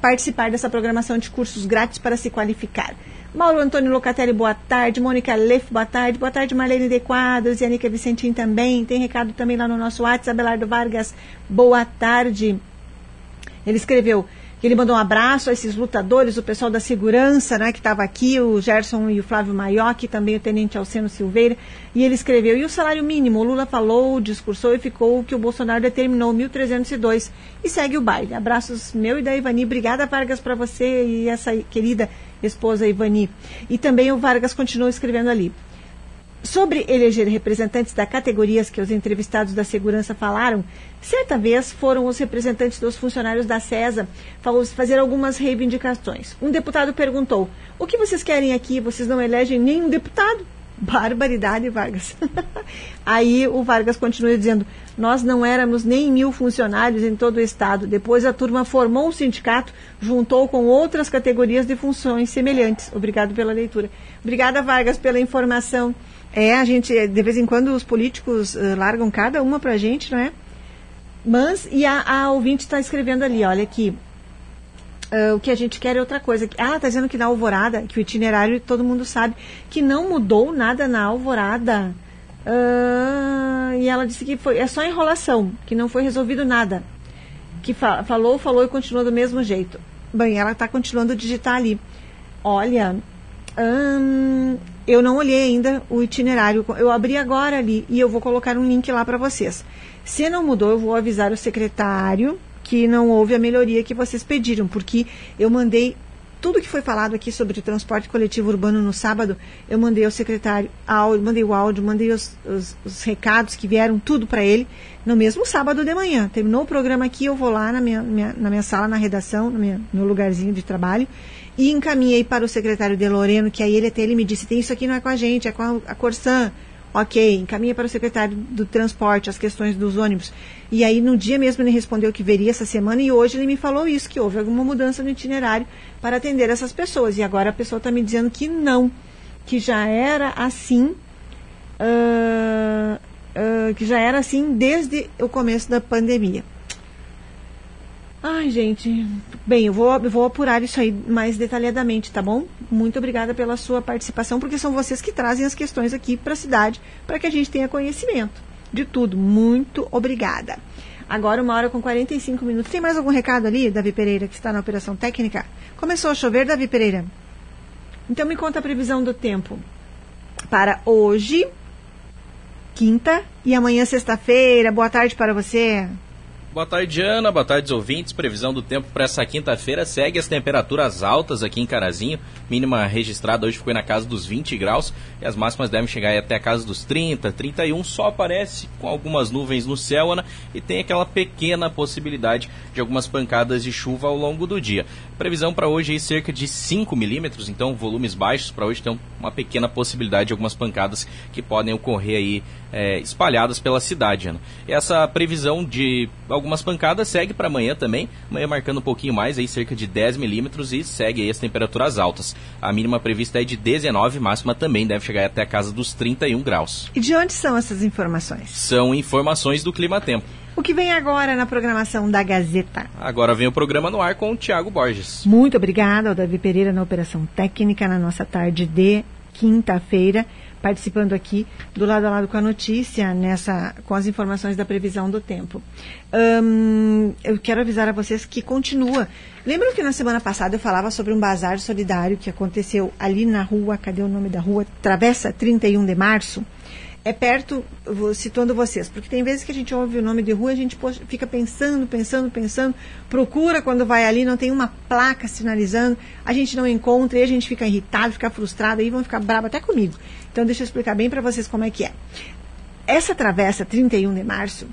participar dessa programação de cursos grátis para se qualificar. Mauro Antônio Locatelli, boa tarde. Mônica Leff, boa tarde. Boa tarde, Marlene de Quadros e Anica Vicentim também. Tem recado também lá no nosso WhatsApp. Abelardo Vargas, boa tarde. Ele escreveu: que ele mandou um abraço a esses lutadores, o pessoal da segurança, né, que estava aqui, o Gerson e o Flávio Maioc, também o Tenente Alceno Silveira, e ele escreveu, e o salário mínimo, o Lula falou, discursou e ficou o que o Bolsonaro determinou, 1.302, e segue o baile. Abraços meu e da Ivani, obrigada Vargas para você e essa querida esposa Ivani. E também o Vargas continuou escrevendo ali, Sobre eleger representantes da categorias que os entrevistados da segurança falaram, certa vez foram os representantes dos funcionários da CESA fazer algumas reivindicações. Um deputado perguntou: O que vocês querem aqui? Vocês não elegem nenhum deputado? Barbaridade, Vargas. Aí o Vargas continua dizendo: Nós não éramos nem mil funcionários em todo o estado. Depois a turma formou um sindicato, juntou com outras categorias de funções semelhantes. Obrigado pela leitura. Obrigada, Vargas, pela informação. É, a gente, de vez em quando, os políticos uh, largam cada uma pra gente, não é? Mas, e a, a ouvinte está escrevendo ali, olha aqui. Uh, o que a gente quer é outra coisa. Ah, está dizendo que na Alvorada, que o itinerário todo mundo sabe, que não mudou nada na Alvorada. Uh, e ela disse que foi, é só enrolação, que não foi resolvido nada. Que fa falou, falou e continuou do mesmo jeito. Bem, ela está continuando a digitar ali. Olha, hum, eu não olhei ainda o itinerário. Eu abri agora ali e eu vou colocar um link lá para vocês. Se não mudou, eu vou avisar o secretário que não houve a melhoria que vocês pediram, porque eu mandei tudo que foi falado aqui sobre o transporte coletivo urbano no sábado, eu mandei ao secretário, áudio, mandei o áudio, mandei os, os, os recados que vieram, tudo para ele, no mesmo sábado de manhã. Terminou o programa aqui, eu vou lá na minha, minha na minha sala, na redação, no meu, lugarzinho de trabalho, e encaminhei para o secretário de Loreno, que aí ele até ele me disse, tem isso aqui não é com a gente, é com a, a. Ok, encaminha para o secretário do transporte as questões dos ônibus. E aí, no dia mesmo, ele respondeu que veria essa semana e hoje ele me falou isso, que houve alguma mudança no itinerário para atender essas pessoas. E agora a pessoa está me dizendo que não, que já era assim, uh, uh, que já era assim desde o começo da pandemia. Ai, gente. Bem, eu vou, vou apurar isso aí mais detalhadamente, tá bom? Muito obrigada pela sua participação, porque são vocês que trazem as questões aqui para a cidade, para que a gente tenha conhecimento de tudo. Muito obrigada. Agora, uma hora com 45 minutos. Tem mais algum recado ali, Davi Pereira, que está na operação técnica? Começou a chover, Davi Pereira? Então, me conta a previsão do tempo para hoje, quinta, e amanhã, sexta-feira. Boa tarde para você. Boa tarde, Ana. Boa tarde, ouvintes. Previsão do tempo para essa quinta-feira segue as temperaturas altas aqui em Carazinho. Mínima registrada hoje ficou na casa dos 20 graus e as máximas devem chegar até a casa dos 30, 31. Só aparece com algumas nuvens no céu, Ana, e tem aquela pequena possibilidade de algumas pancadas de chuva ao longo do dia. Previsão para hoje é cerca de 5 milímetros, então volumes baixos para hoje tem uma pequena possibilidade de algumas pancadas que podem ocorrer aí é, espalhadas pela cidade, Ana. Essa previsão de algumas pancadas segue para amanhã também, amanhã marcando um pouquinho mais, aí cerca de 10 milímetros e segue aí as temperaturas altas. A mínima prevista é de 19, máxima também deve chegar até a casa dos 31 graus. E de onde são essas informações? São informações do Clima Tempo. O que vem agora na programação da Gazeta? Agora vem o programa no ar com o Tiago Borges. Muito obrigada ao Davi Pereira na Operação Técnica na nossa tarde de quinta-feira participando aqui do lado a lado com a notícia, nessa, com as informações da previsão do tempo. Eu quero avisar a vocês que continua. Lembram que na semana passada eu falava sobre um bazar solidário que aconteceu ali na rua, cadê o nome da rua? Travessa 31 de março é perto, vou situando vocês, porque tem vezes que a gente ouve o nome de rua, a gente fica pensando, pensando, pensando, procura quando vai ali, não tem uma placa sinalizando, a gente não encontra e a gente fica irritado, fica frustrado, aí vão ficar bravo até comigo. Então deixa eu explicar bem para vocês como é que é. essa travessa 31 de março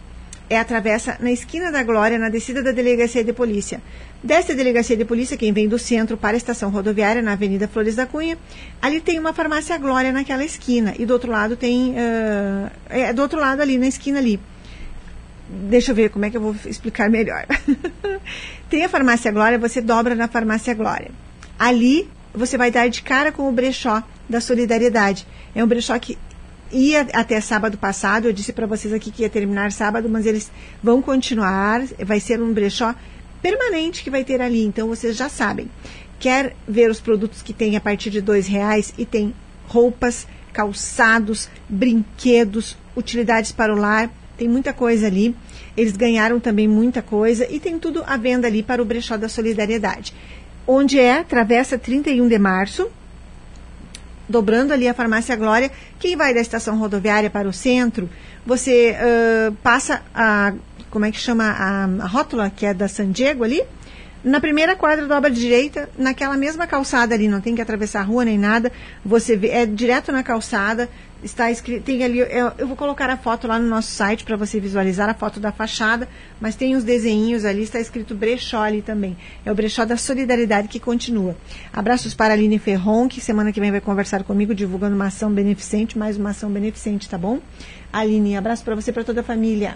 é a travessa na esquina da Glória, na descida da delegacia de polícia. Desta delegacia de polícia, quem vem do centro para a estação rodoviária, na Avenida Flores da Cunha, ali tem uma farmácia Glória naquela esquina. E do outro lado tem. Uh, é do outro lado ali, na esquina ali. Deixa eu ver como é que eu vou explicar melhor. tem a farmácia Glória, você dobra na farmácia Glória. Ali você vai dar de cara com o brechó da solidariedade. É um brechó que ia até sábado passado, eu disse para vocês aqui que ia terminar sábado, mas eles vão continuar, vai ser um brechó permanente que vai ter ali, então vocês já sabem. Quer ver os produtos que tem a partir de dois reais e tem roupas, calçados, brinquedos, utilidades para o lar, tem muita coisa ali. Eles ganharam também muita coisa e tem tudo à venda ali para o brechó da solidariedade. Onde é? Travessa 31 de março, dobrando ali a Farmácia Glória, quem vai da estação rodoviária para o centro, você uh, passa a, como é que chama, a, a, rótula, que é da San Diego ali, na primeira quadra dobra direita, naquela mesma calçada ali, não tem que atravessar a rua nem nada, você vê, é direto na calçada, está escrito, tem ali, eu, eu, vou colocar a foto lá no nosso site para você visualizar a foto da fachada, mas tem os desenhinhos ali, está escrito brechó ali também. É o brechó da solidariedade que continua. Abraços para a Aline Ferron, que semana que vem vai conversar comigo, divulgando uma ação beneficente, mais uma ação beneficente, tá bom? Aline, abraço para você e para toda a família.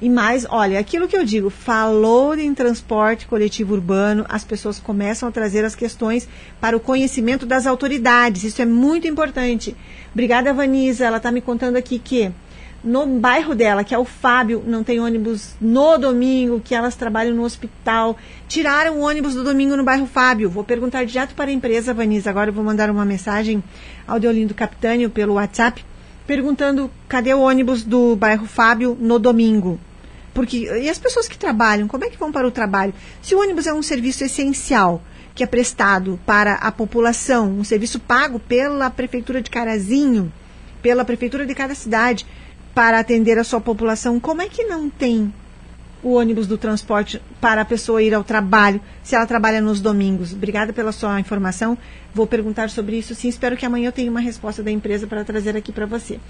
E mais, olha, aquilo que eu digo, falou em transporte coletivo urbano, as pessoas começam a trazer as questões para o conhecimento das autoridades. Isso é muito importante. Obrigada, Vanisa. Ela está me contando aqui que no bairro dela, que é o Fábio, não tem ônibus no domingo, que elas trabalham no hospital. Tiraram o ônibus do domingo no bairro Fábio. Vou perguntar direto para a empresa, Vanisa. Agora eu vou mandar uma mensagem ao Deolindo Capitânio pelo WhatsApp perguntando cadê o ônibus do bairro Fábio no domingo. Porque, e as pessoas que trabalham, como é que vão para o trabalho? Se o ônibus é um serviço essencial, que é prestado para a população, um serviço pago pela prefeitura de Carazinho, pela prefeitura de cada cidade, para atender a sua população, como é que não tem o ônibus do transporte para a pessoa ir ao trabalho, se ela trabalha nos domingos. Obrigada pela sua informação. Vou perguntar sobre isso sim. Espero que amanhã eu tenha uma resposta da empresa para trazer aqui para você.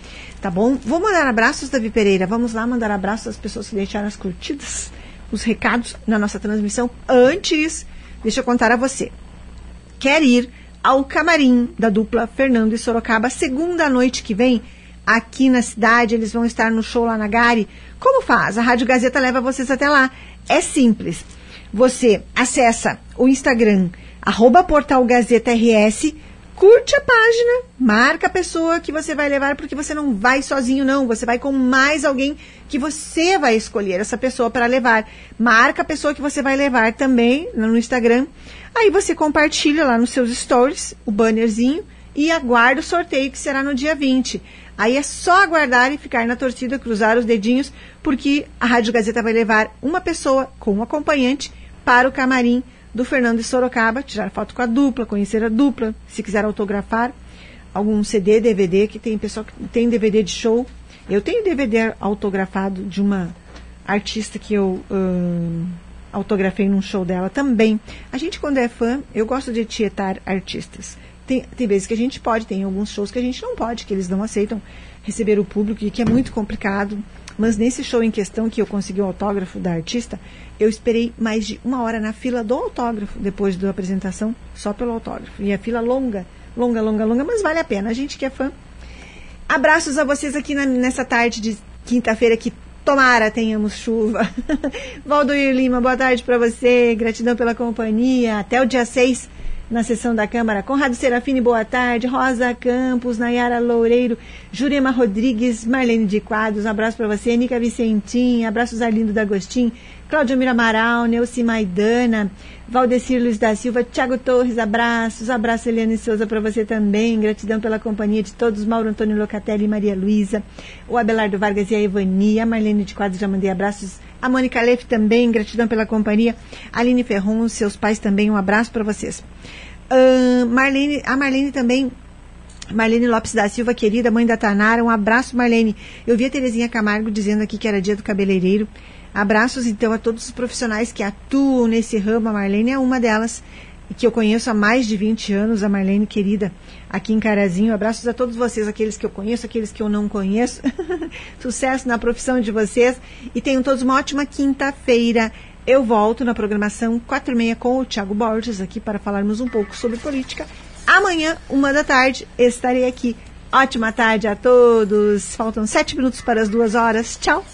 Tá bom? Vou mandar abraços, Davi Pereira. Vamos lá mandar abraços às pessoas que deixaram as curtidas, os recados na nossa transmissão. Antes, deixa eu contar a você. Quer ir ao camarim da dupla Fernando e Sorocaba segunda noite que vem? Aqui na cidade, eles vão estar no show lá na Gari. Como faz? A Rádio Gazeta leva vocês até lá. É simples. Você acessa o Instagram, arroba portal Gazeta RS, curte a página, marca a pessoa que você vai levar, porque você não vai sozinho, não. Você vai com mais alguém que você vai escolher essa pessoa para levar. Marca a pessoa que você vai levar também no Instagram. Aí você compartilha lá nos seus stories o bannerzinho e aguarda o sorteio que será no dia 20. Aí é só aguardar e ficar na torcida, cruzar os dedinhos, porque a Rádio Gazeta vai levar uma pessoa com um acompanhante para o camarim do Fernando de Sorocaba, tirar foto com a dupla, conhecer a dupla, se quiser autografar algum CD, DVD, que tem pessoal que tem DVD de show. Eu tenho DVD autografado de uma artista que eu hum, autografei num show dela também. A gente, quando é fã, eu gosto de tietar artistas. Tem, tem vezes que a gente pode, tem alguns shows que a gente não pode, que eles não aceitam receber o público e que é muito complicado. Mas nesse show em questão que eu consegui o autógrafo da artista, eu esperei mais de uma hora na fila do autógrafo depois da apresentação, só pelo autógrafo. E a fila longa, longa, longa, longa, mas vale a pena. A gente que é fã. Abraços a vocês aqui na, nessa tarde de quinta-feira que tomara tenhamos chuva. Valdoir Lima, boa tarde para você. Gratidão pela companhia. Até o dia 6 na sessão da Câmara. Conrado Serafini, boa tarde. Rosa Campos, Nayara Loureiro, Jurema Rodrigues, Marlene de Quadros, um abraço para você. Nica Vicentim, abraços Arlindo D'Agostin, Cláudio Miramaral, Neuci Maidana, Valdecir Luiz da Silva, Tiago Torres, abraços. Abraço Eliane Souza para você também. Gratidão pela companhia de todos, Mauro Antônio Locatelli e Maria Luísa, o Abelardo Vargas e a Evania, a Marlene de Quadros, já mandei abraços. A Mônica Leff também, gratidão pela companhia. Aline Ferron, seus pais também, um abraço para vocês. Uh, Marlene, a Marlene também Marlene Lopes da Silva, querida mãe da Tanara, um abraço, Marlene. Eu vi a Terezinha Camargo dizendo aqui que era dia do cabeleireiro. Abraços, então, a todos os profissionais que atuam nesse ramo. A Marlene é uma delas. E que eu conheço há mais de 20 anos, a Marlene querida, aqui em Carazinho. Abraços a todos vocês, aqueles que eu conheço, aqueles que eu não conheço. Sucesso na profissão de vocês e tenham todos uma ótima quinta-feira. Eu volto na programação 4 e meia com o Thiago Borges aqui para falarmos um pouco sobre política. Amanhã, uma da tarde, estarei aqui. Ótima tarde a todos. Faltam sete minutos para as duas horas. Tchau.